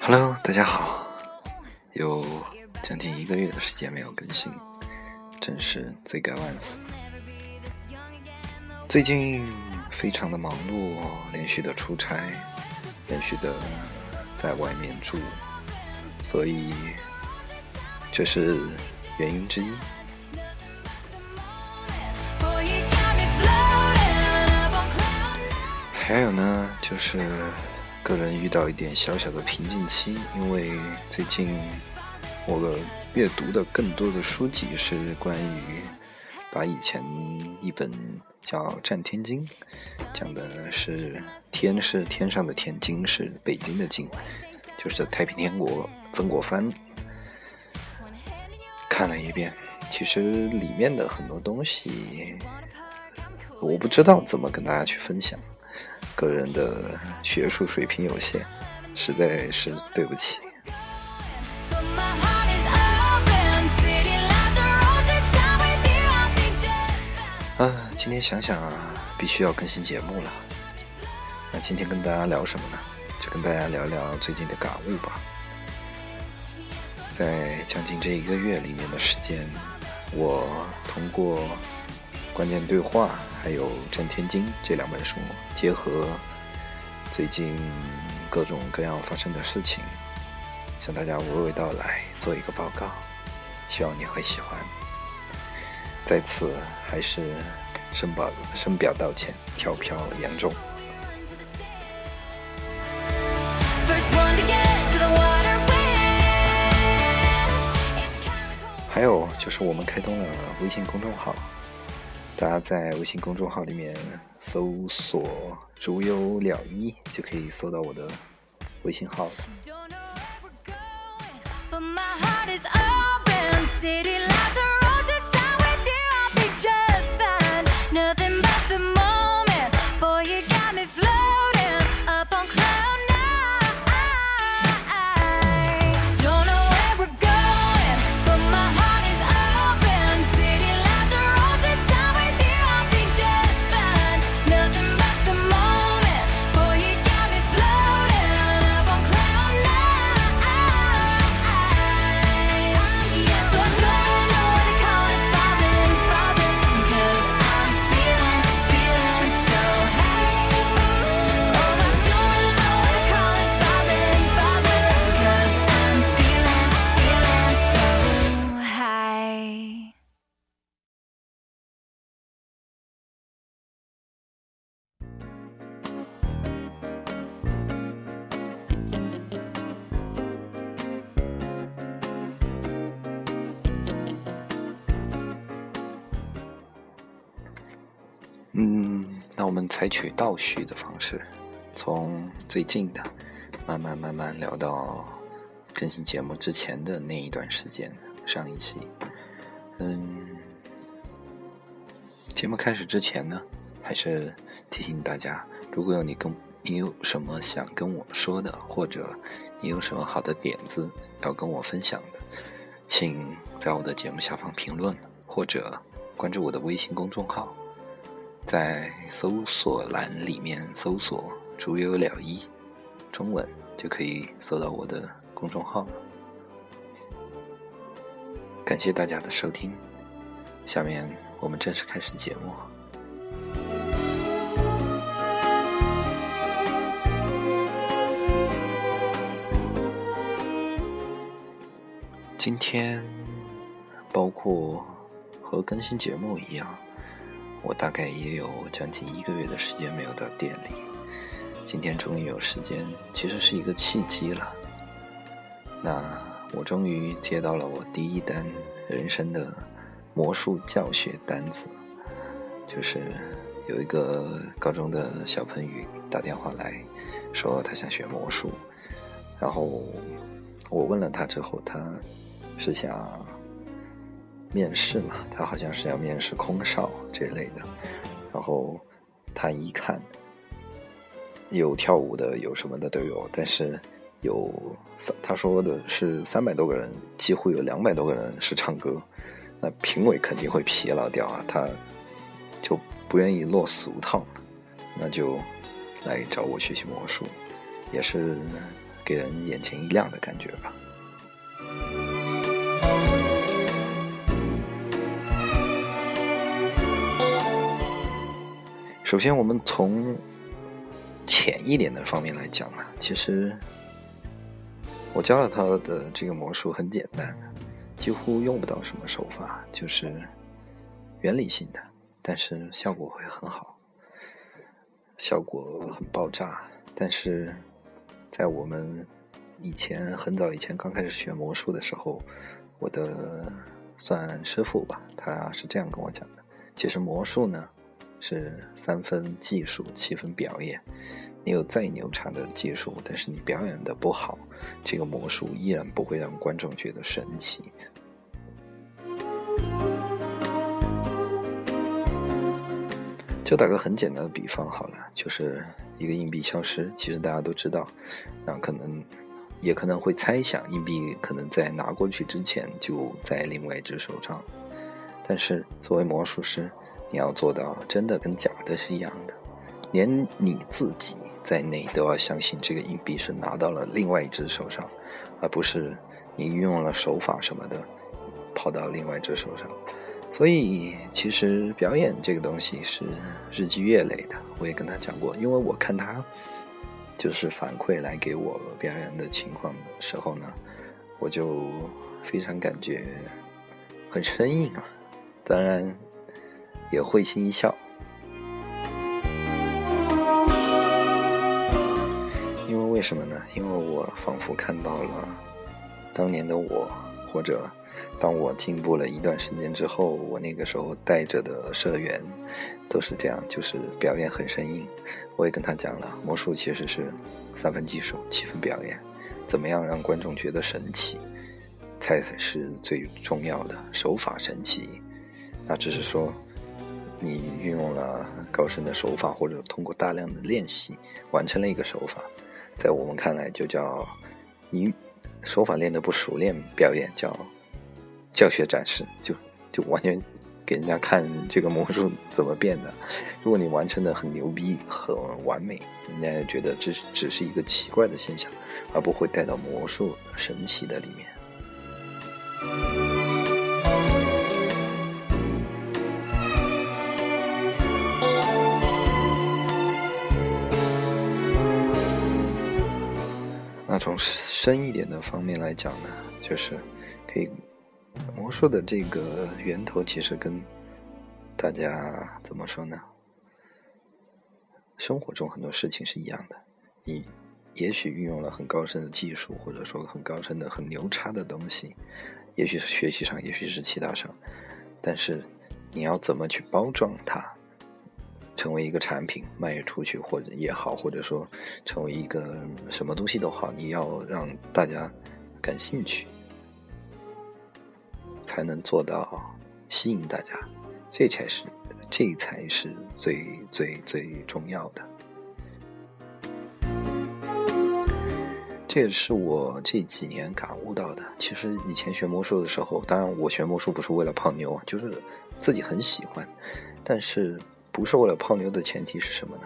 hello 大家好。有将近一个月的时间没有更新真是罪该万死。最近非常的忙碌连续的出差连续的在外面住所以这是原因之一。还有呢，就是个人遇到一点小小的瓶颈期，因为最近我阅读的更多的书籍是关于把以前一本叫《战天津》，讲的是天是天上的天，津是北京的京，就是太平天国曾国藩看了一遍，其实里面的很多东西我不知道怎么跟大家去分享。个人的学术水平有限，实在是对不起。啊，今天想想啊，必须要更新节目了。那今天跟大家聊什么呢？就跟大家聊聊最近的感悟吧。在将近这一个月里面的时间，我通过关键对话还有《战天经》这两本书，结合最近各种各样发生的事情，向大家娓娓道来，做一个报告，希望你会喜欢。在此还是深表深表道歉，飘飘严重。还有就是我们开通了微信公众号，大家在微信公众号里面搜索“竹有了一”就可以搜到我的微信号了。嗯，那我们采取倒叙的方式，从最近的慢慢慢慢聊到更新节目之前的那一段时间，上一期。嗯，节目开始之前呢，还是提醒大家，如果有你跟你有什么想跟我说的，或者你有什么好的点子要跟我分享的，请在我的节目下方评论，或者关注我的微信公众号。在搜索栏里面搜索“竹有了一”，中文就可以搜到我的公众号了。感谢大家的收听，下面我们正式开始节目。今天，包括和更新节目一样。我大概也有将近一个月的时间没有到店里，今天终于有时间，其实是一个契机了。那我终于接到了我第一单人生的魔术教学单子，就是有一个高中的小朋友打电话来说他想学魔术，然后我问了他之后，他是想。面试嘛，他好像是要面试空少这一类的，然后他一看，有跳舞的，有什么的都有，但是有三，他说的是三百多个人，几乎有两百多个人是唱歌，那评委肯定会疲劳掉啊，他就不愿意落俗套，那就来找我学习魔术，也是给人眼前一亮的感觉吧。首先，我们从浅一点的方面来讲啊，其实我教了他的这个魔术很简单，几乎用不到什么手法，就是原理性的，但是效果会很好，效果很爆炸。但是在我们以前很早以前刚开始学魔术的时候，我的算师傅吧，他是这样跟我讲的：其实魔术呢。是三分技术，七分表演。你有再牛叉的技术，但是你表演的不好，这个魔术依然不会让观众觉得神奇。就打个很简单的比方好了，就是一个硬币消失，其实大家都知道，那可能也可能会猜想，硬币可能在拿过去之前就在另外一只手上。但是作为魔术师，你要做到真的跟假的是一样的，连你自己在内都要相信这个硬币是拿到了另外一只手上，而不是你运用了手法什么的跑到另外一只手上。所以，其实表演这个东西是日积月累的。我也跟他讲过，因为我看他就是反馈来给我表演的情况的时候呢，我就非常感觉很生硬啊。当然。也会心一笑，因为为什么呢？因为我仿佛看到了当年的我，或者当我进步了一段时间之后，我那个时候带着的社员都是这样，就是表演很生硬。我也跟他讲了，魔术其实是三分技术，七分表演，怎么样让观众觉得神奇，才是最重要的。手法神奇，那只是说。你运用了高深的手法，或者通过大量的练习完成了一个手法，在我们看来就叫你手法练得不熟练，表演叫教学展示，就就完全给人家看这个魔术怎么变的。如果你完成的很牛逼、很完美，人家觉得这只是一个奇怪的现象，而不会带到魔术神奇的里面。从深一点的方面来讲呢，就是可以魔术的这个源头，其实跟大家怎么说呢？生活中很多事情是一样的。你也许运用了很高深的技术，或者说很高深的、很牛叉的东西，也许是学习上，也许是其他上，但是你要怎么去包装它？成为一个产品卖出去，或者也好，或者说成为一个什么东西都好，你要让大家感兴趣，才能做到吸引大家，这才是这才是最最最重要的。这也是我这几年感悟到的。其实以前学魔术的时候，当然我学魔术不是为了泡妞，就是自己很喜欢，但是。不是为了泡妞的前提是什么呢？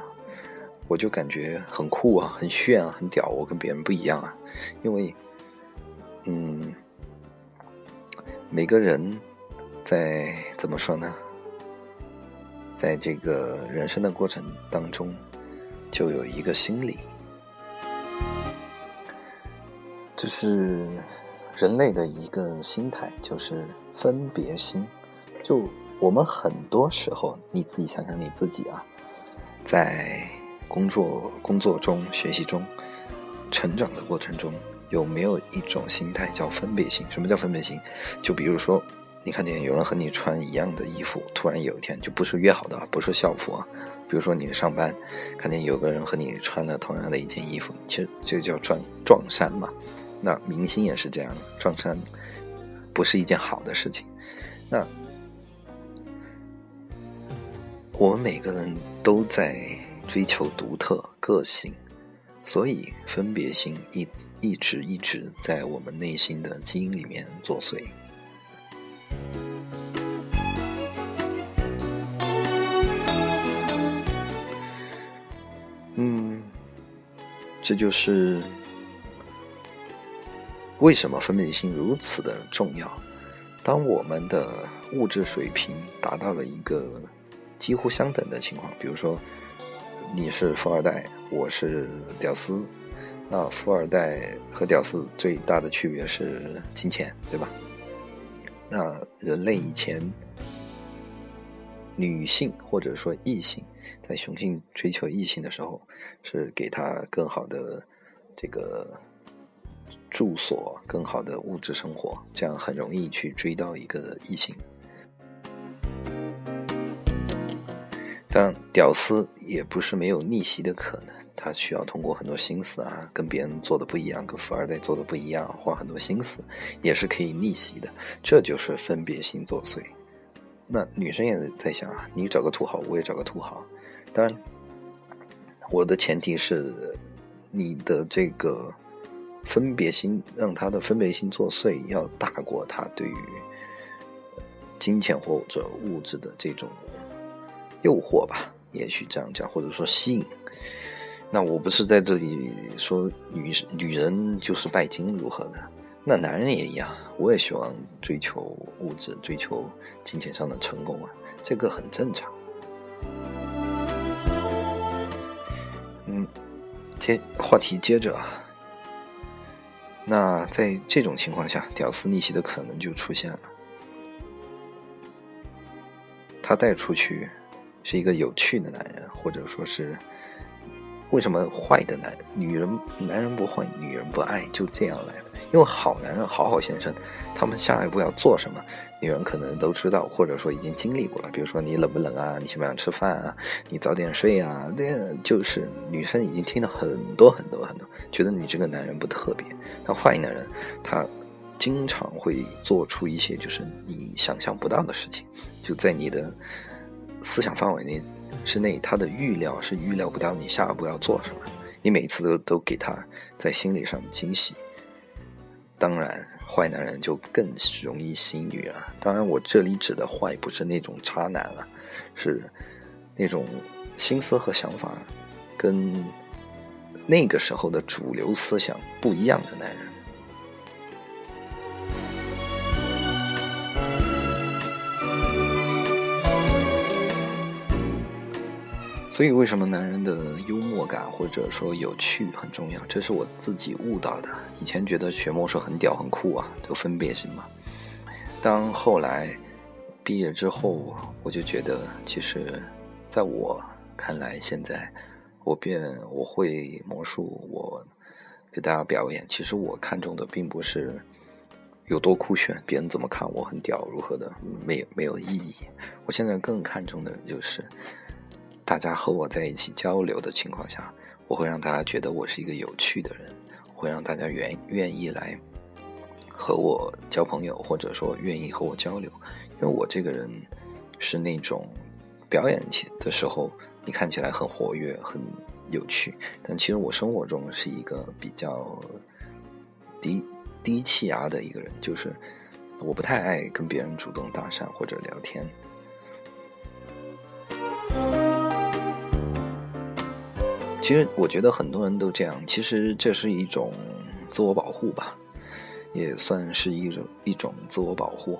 我就感觉很酷啊，很炫啊，很屌，我跟别人不一样啊。因为，嗯，每个人在怎么说呢？在这个人生的过程当中，就有一个心理，这是人类的一个心态，就是分别心，就。我们很多时候，你自己想想你自己啊，在工作、工作中、学习中、成长的过程中，有没有一种心态叫分别心？什么叫分别心？就比如说，你看见有人和你穿一样的衣服，突然有一天就不是约好的，不是校服啊。比如说你上班，看见有个人和你穿了同样的一件衣服，其实这个叫撞撞衫嘛。那明星也是这样，撞衫不是一件好的事情。那我们每个人都在追求独特个性所以分别心一直一直一直在我们内心的基因里面作祟。嗯这就是为什么分别心如此的重要。当我们的物质水平达到了一个几乎相等的情况，比如说你是富二代，我是屌丝，那富二代和屌丝最大的区别是金钱，对吧？那人类以前女性或者说异性在雄性追求异性的时候，是给他更好的这个住所、更好的物质生活，这样很容易去追到一个异性。但屌丝也不是没有逆袭的可能，他需要通过很多心思啊，跟别人做的不一样，跟富二代做的不一样，花很多心思，也是可以逆袭的。这就是分别心作祟。那女生也在想啊，你找个土豪，我也找个土豪。当然，我的前提是你的这个分别心，让他的分别心作祟要大过他对于金钱或者物质的这种诱惑吧，也许这样讲，或者说吸引。那我不是在这里说女女人就是拜金如何的，那男人也一样，我也希望追求物质，追求金钱上的成功啊，这个很正常。嗯，接话题接着啊，那在这种情况下，屌丝逆袭的可能就出现了。他带出去是一个有趣的男人，或者说是为什么坏的男女人男人不坏，女人不爱，就这样来了。因为好男人、好好先生，他们下一步要做什么，女人可能都知道，或者说已经经历过了。比如说你冷不冷啊，你喜不喜欢吃饭啊，你早点睡啊，这就是女生已经听到很多很多很多，觉得你这个男人不特别。但坏男人，他经常会做出一些就是你想象不到的事情，就在你的思想范围内之内，他的预料是预料不到你下一步要做什么，你每次都都给他在心理上的惊喜。当然，坏男人就更容易吸引女人。当然，我这里指的坏不是那种渣男了，是那种心思和想法跟那个时候的主流思想不一样的男人。所以，为什么男人的幽默感或者说有趣很重要？这是我自己悟到的。以前觉得学魔术很屌很酷啊，有分别心嘛。当后来毕业之后，我就觉得，其实在我看来，现在我变我会魔术，我给大家表演。其实我看中的并不是有多酷炫，别人怎么看我很屌如何的，没有没有意义。我现在更看重的就是。大家和我在一起交流的情况下，我会让大家觉得我是一个有趣的人，会让大家愿愿意来和我交朋友，或者说愿意和我交流。因为我这个人是那种表演起的时候，你看起来很活跃、很有趣，但其实我生活中是一个比较低低气压的一个人，就是我不太爱跟别人主动搭讪或者聊天。其实我觉得很多人都这样，其实这是一种自我保护吧，也算是一种一种自我保护。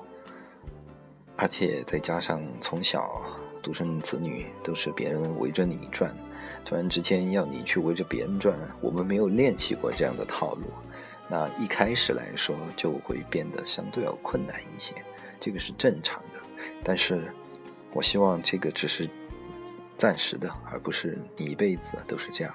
而且再加上从小独生子女都是别人围着你转，突然之间要你去围着别人转，我们没有练习过这样的套路，那一开始来说就会变得相对要困难一些，这个是正常的。但是我希望这个只是。暂时的，而不是你一辈子都是这样。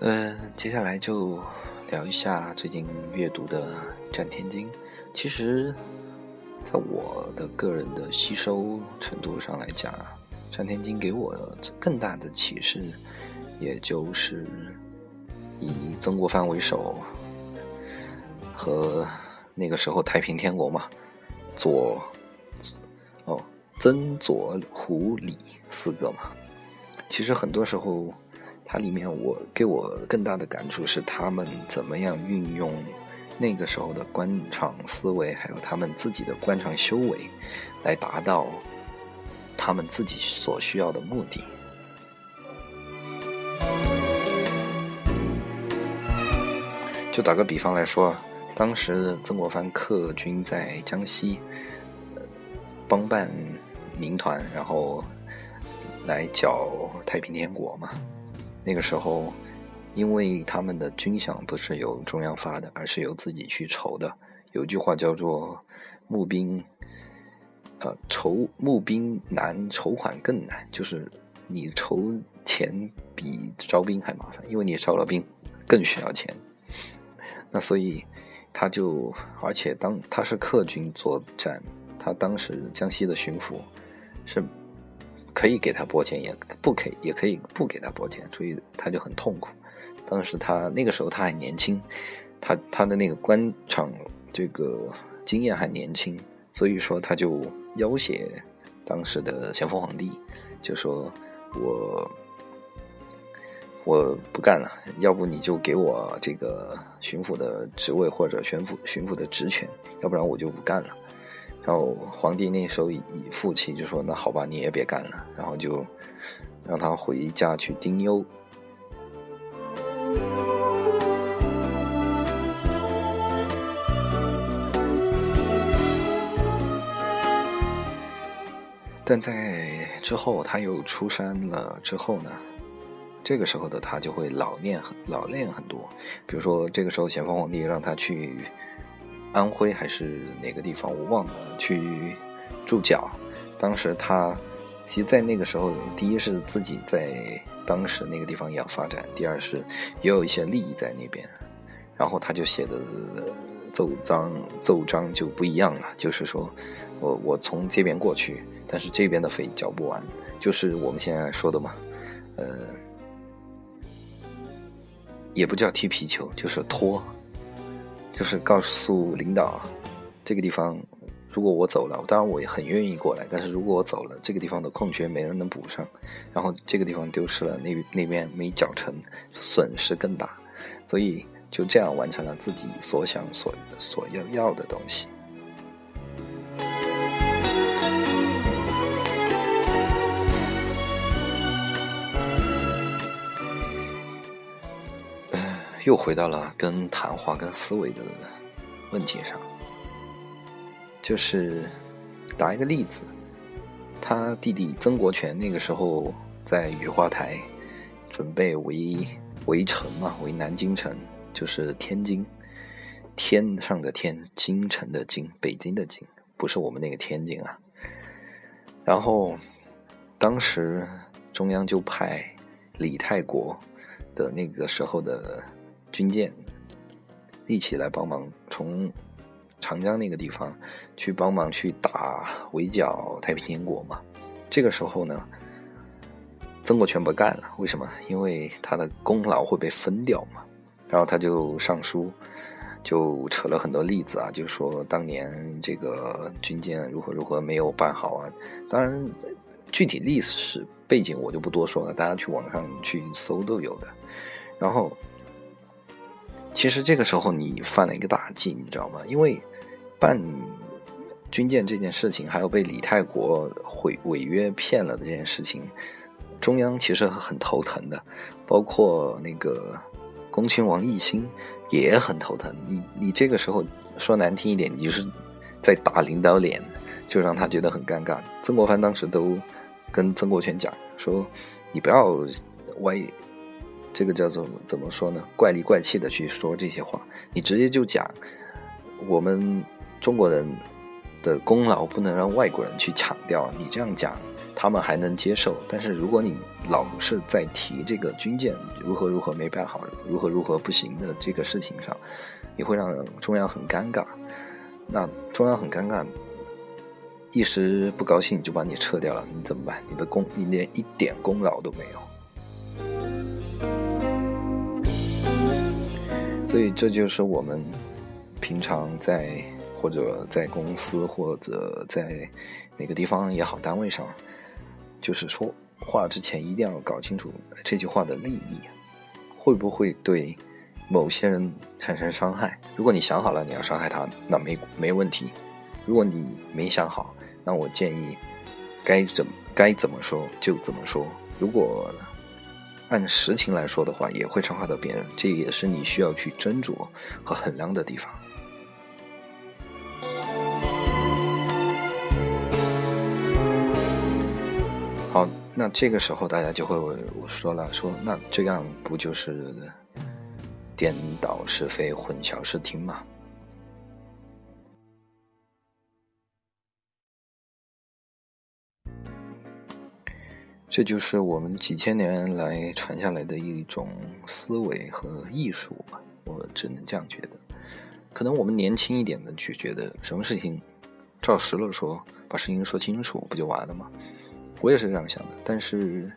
嗯，接下来就聊一下最近阅读的《战天经》。其实，在我的个人的吸收程度上来讲，《战天经》给我更大的启示。也就是以曾国藩为首，和那个时候太平天国嘛，左哦曾左胡李四个嘛。其实很多时候，它里面我给我更大的感触是他们怎么样运用那个时候的官场思维，还有他们自己的官场修为，来达到他们自己所需要的目的。就打个比方来说，当时曾国藩客军在江西，呃帮办民团，然后来剿太平天国嘛。那个时候，因为他们的军饷不是由中央发的，而是由自己去筹的。有句话叫做“募兵，呃，筹募兵难，筹款更难”，就是你筹钱比招兵还麻烦，因为你招了兵更需要钱。那所以他就，而且当他是客军作战，他当时江西的巡抚是可以给他拨钱，也不可以，也可以不给他拨钱，所以他就很痛苦。当时他那个时候他还年轻，他他的那个官场这个经验还年轻，所以说他就要挟当时的咸丰皇帝，就说我。我不干了，要不你就给我这个巡抚的职位或者巡抚巡抚的职权，要不然我就不干了。然后皇帝那时候以负气，就说那好吧，你也别干了，然后就让他回家去丁忧。但在之后他又出山了之后呢？这个时候的他就会老练很老练很多，比如说这个时候咸丰皇帝让他去安徽还是哪个地方我忘了去驻脚，当时他其实，在那个时候，第一是自己在当时那个地方也要发展，第二是也有一些利益在那边，然后他就写的奏章奏章就不一样了，就是说我我从这边过去，但是这边的费交不完，就是我们现在说的嘛，也不叫踢皮球，就是拖，就是告诉领导，这个地方如果我走了，当然我也很愿意过来，但是如果我走了，这个地方的空缺没人能补上，然后这个地方丢失了，那那边没缴成，损失更大，所以就这样完成了自己所想所所要要的东西。又回到了跟谈话、跟思维的问题上，就是打一个例子，他弟弟曾国荃那个时候在雨花台准备围围城嘛，围南京城，就是天津，天上的天，京城的京，北京的京，不是我们那个天津啊。然后当时中央就派李泰国的那个时候的。军舰一起来帮忙，从长江那个地方去帮忙去打围剿太平天国嘛。这个时候呢，曾国荃不干了，为什么？因为他的功劳会被分掉嘛。然后他就上书，就扯了很多例子啊，就说当年这个军舰如何如何没有办好啊。当然，具体历史背景我就不多说了，大家去网上去搜都有的。然后。其实这个时候你犯了一个大忌，你知道吗？因为办军舰这件事情，还有被李泰国毁违约骗了的这件事情，中央其实很头疼的，包括那个恭亲王奕欣也很头疼。你你这个时候说难听一点，你就是在打领导脸，就让他觉得很尴尬。曾国藩当时都跟曾国荃讲说：“你不要歪。”这个叫做怎么说呢？怪里怪气的去说这些话，你直接就讲，我们中国人的功劳不能让外国人去抢掉。你这样讲，他们还能接受。但是如果你老是在提这个军舰如何如何没办好，如何如何不行的这个事情上，你会让中央很尴尬。那中央很尴尬，一时不高兴就把你撤掉了，你怎么办？你的功，你连一点功劳都没有。所以这就是我们平常在或者在公司或者在哪个地方也好单位上，就是说话之前一定要搞清楚这句话的利益会不会对某些人产生伤害。如果你想好了你要伤害他，那没没问题；如果你没想好，那我建议该怎该怎么说就怎么说。如果按实情来说的话，也会伤害到别人，这也是你需要去斟酌和衡量的地方。好，那这个时候大家就会我说了，说那这样不就是颠倒是非、混淆视听吗？这就是我们几千年来传下来的一种思维和艺术吧，我只能这样觉得。可能我们年轻一点的就觉得什么事情照实了说，把事情说清楚不就完了吗？我也是这样想的。但是《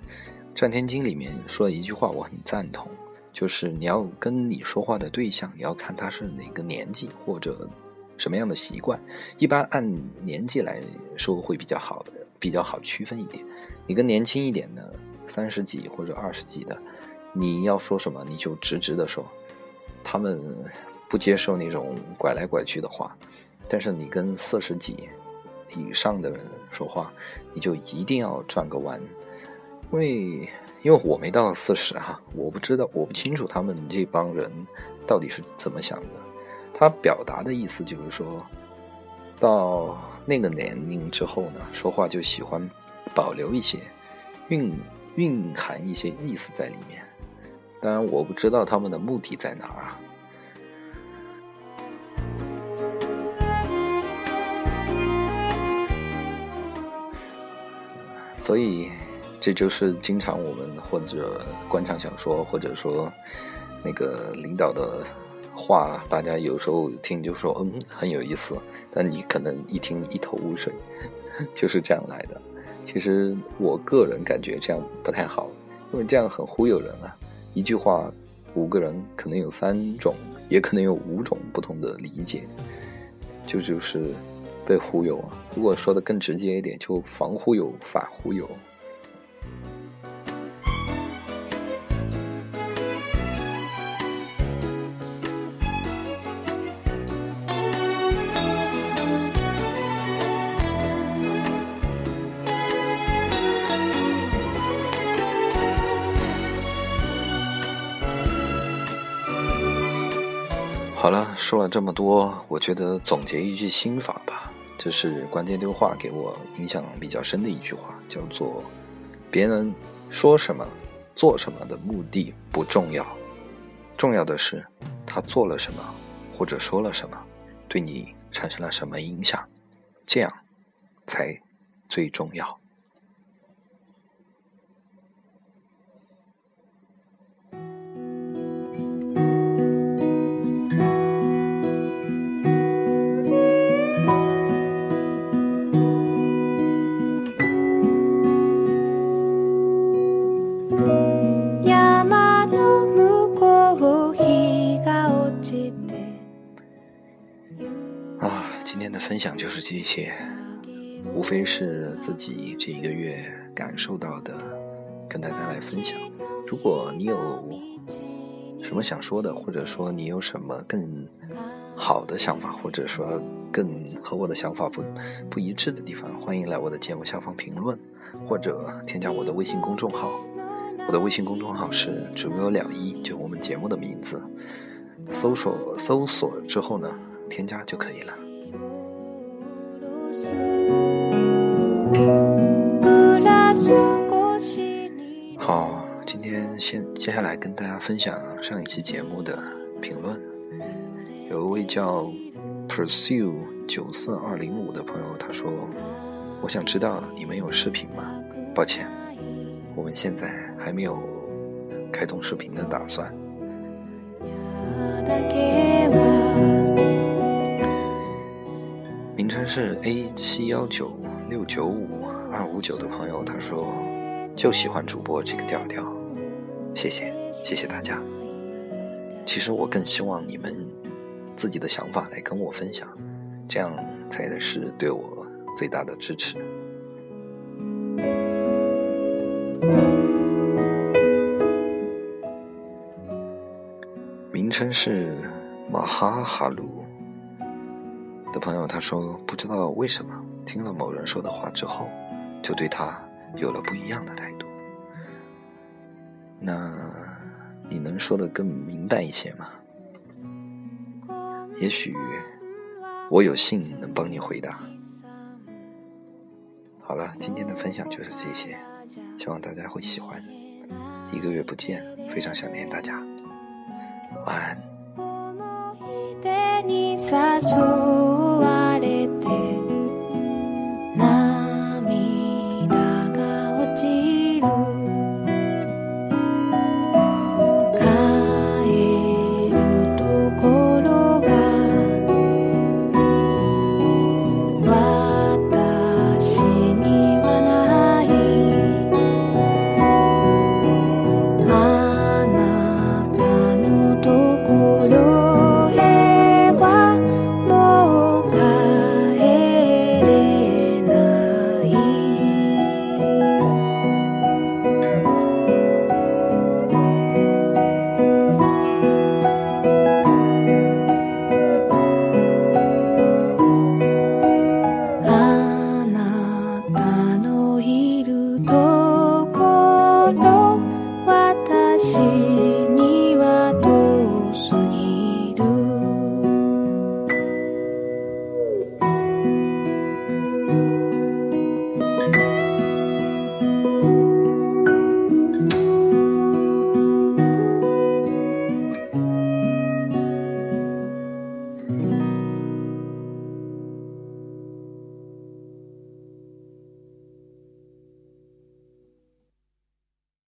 战天经》里面说了一句话，我很赞同，就是你要跟你说话的对象，你要看他是哪个年纪或者什么样的习惯，一般按年纪来说会比较好的，比较好区分一点。你跟年轻一点的三十几或者二十几的，你要说什么你就直直的说，他们不接受那种拐来拐去的话。但是你跟四十几以上的人说话，你就一定要转个弯，因为因为我没到四十哈，我不知道我不清楚他们这帮人到底是怎么想的。他表达的意思就是说，到那个年龄之后呢，说话就喜欢。保留一些蕴蕴含一些意思在里面，当然我不知道他们的目的在哪儿啊。所以这就是经常我们或者官场小说，或者说那个领导的话，大家有时候听就说嗯很有意思，但你可能一听一头雾水，就是这样来的。其实我个人感觉这样不太好，因为这样很忽悠人啊。一句话，五个人可能有三种，也可能有五种不同的理解，就就是被忽悠啊。如果说的更直接一点，就防忽悠，反忽悠。好了，说了这么多，我觉得总结一句心法吧，这是关键对话给我影响比较深的一句话，叫做“别人说什么、做什么的目的不重要，重要的是他做了什么或者说了什么，对你产生了什么影响，这样才最重要。”今天的分享就是这些，无非是自己这一个月感受到的，跟大家来分享。如果你有什么想说的，或者说你有什么更好的想法，或者说更和我的想法不不一致的地方，欢迎来我的节目下方评论，或者添加我的微信公众号。我的微信公众号是“主播了一”，就我们节目的名字。搜索搜索之后呢，添加就可以了。好，今天先接下来跟大家分享上一期节目的评论。有一位叫 pursue 九四二零五的朋友，他说：“我想知道你们有视频吗？抱歉，我们现在还没有开通视频的打算。”だけは名称是 A 七幺九六九五二 五九的朋友，他说就喜欢主播这个调调，谢谢谢谢大家。其实我更希望你们自己的想法来跟我分享，这样才是对我最大的支持。名称是马哈哈鲁的朋友，他说不知道为什么听了某人说的话之后，就对他有了不一样的态度。那你能说的更明白一些吗？也许我有幸能帮你回答。好了，今天的分享就是这些，希望大家会喜欢。一个月不见，非常想念大家，晚安。思い出に誘われ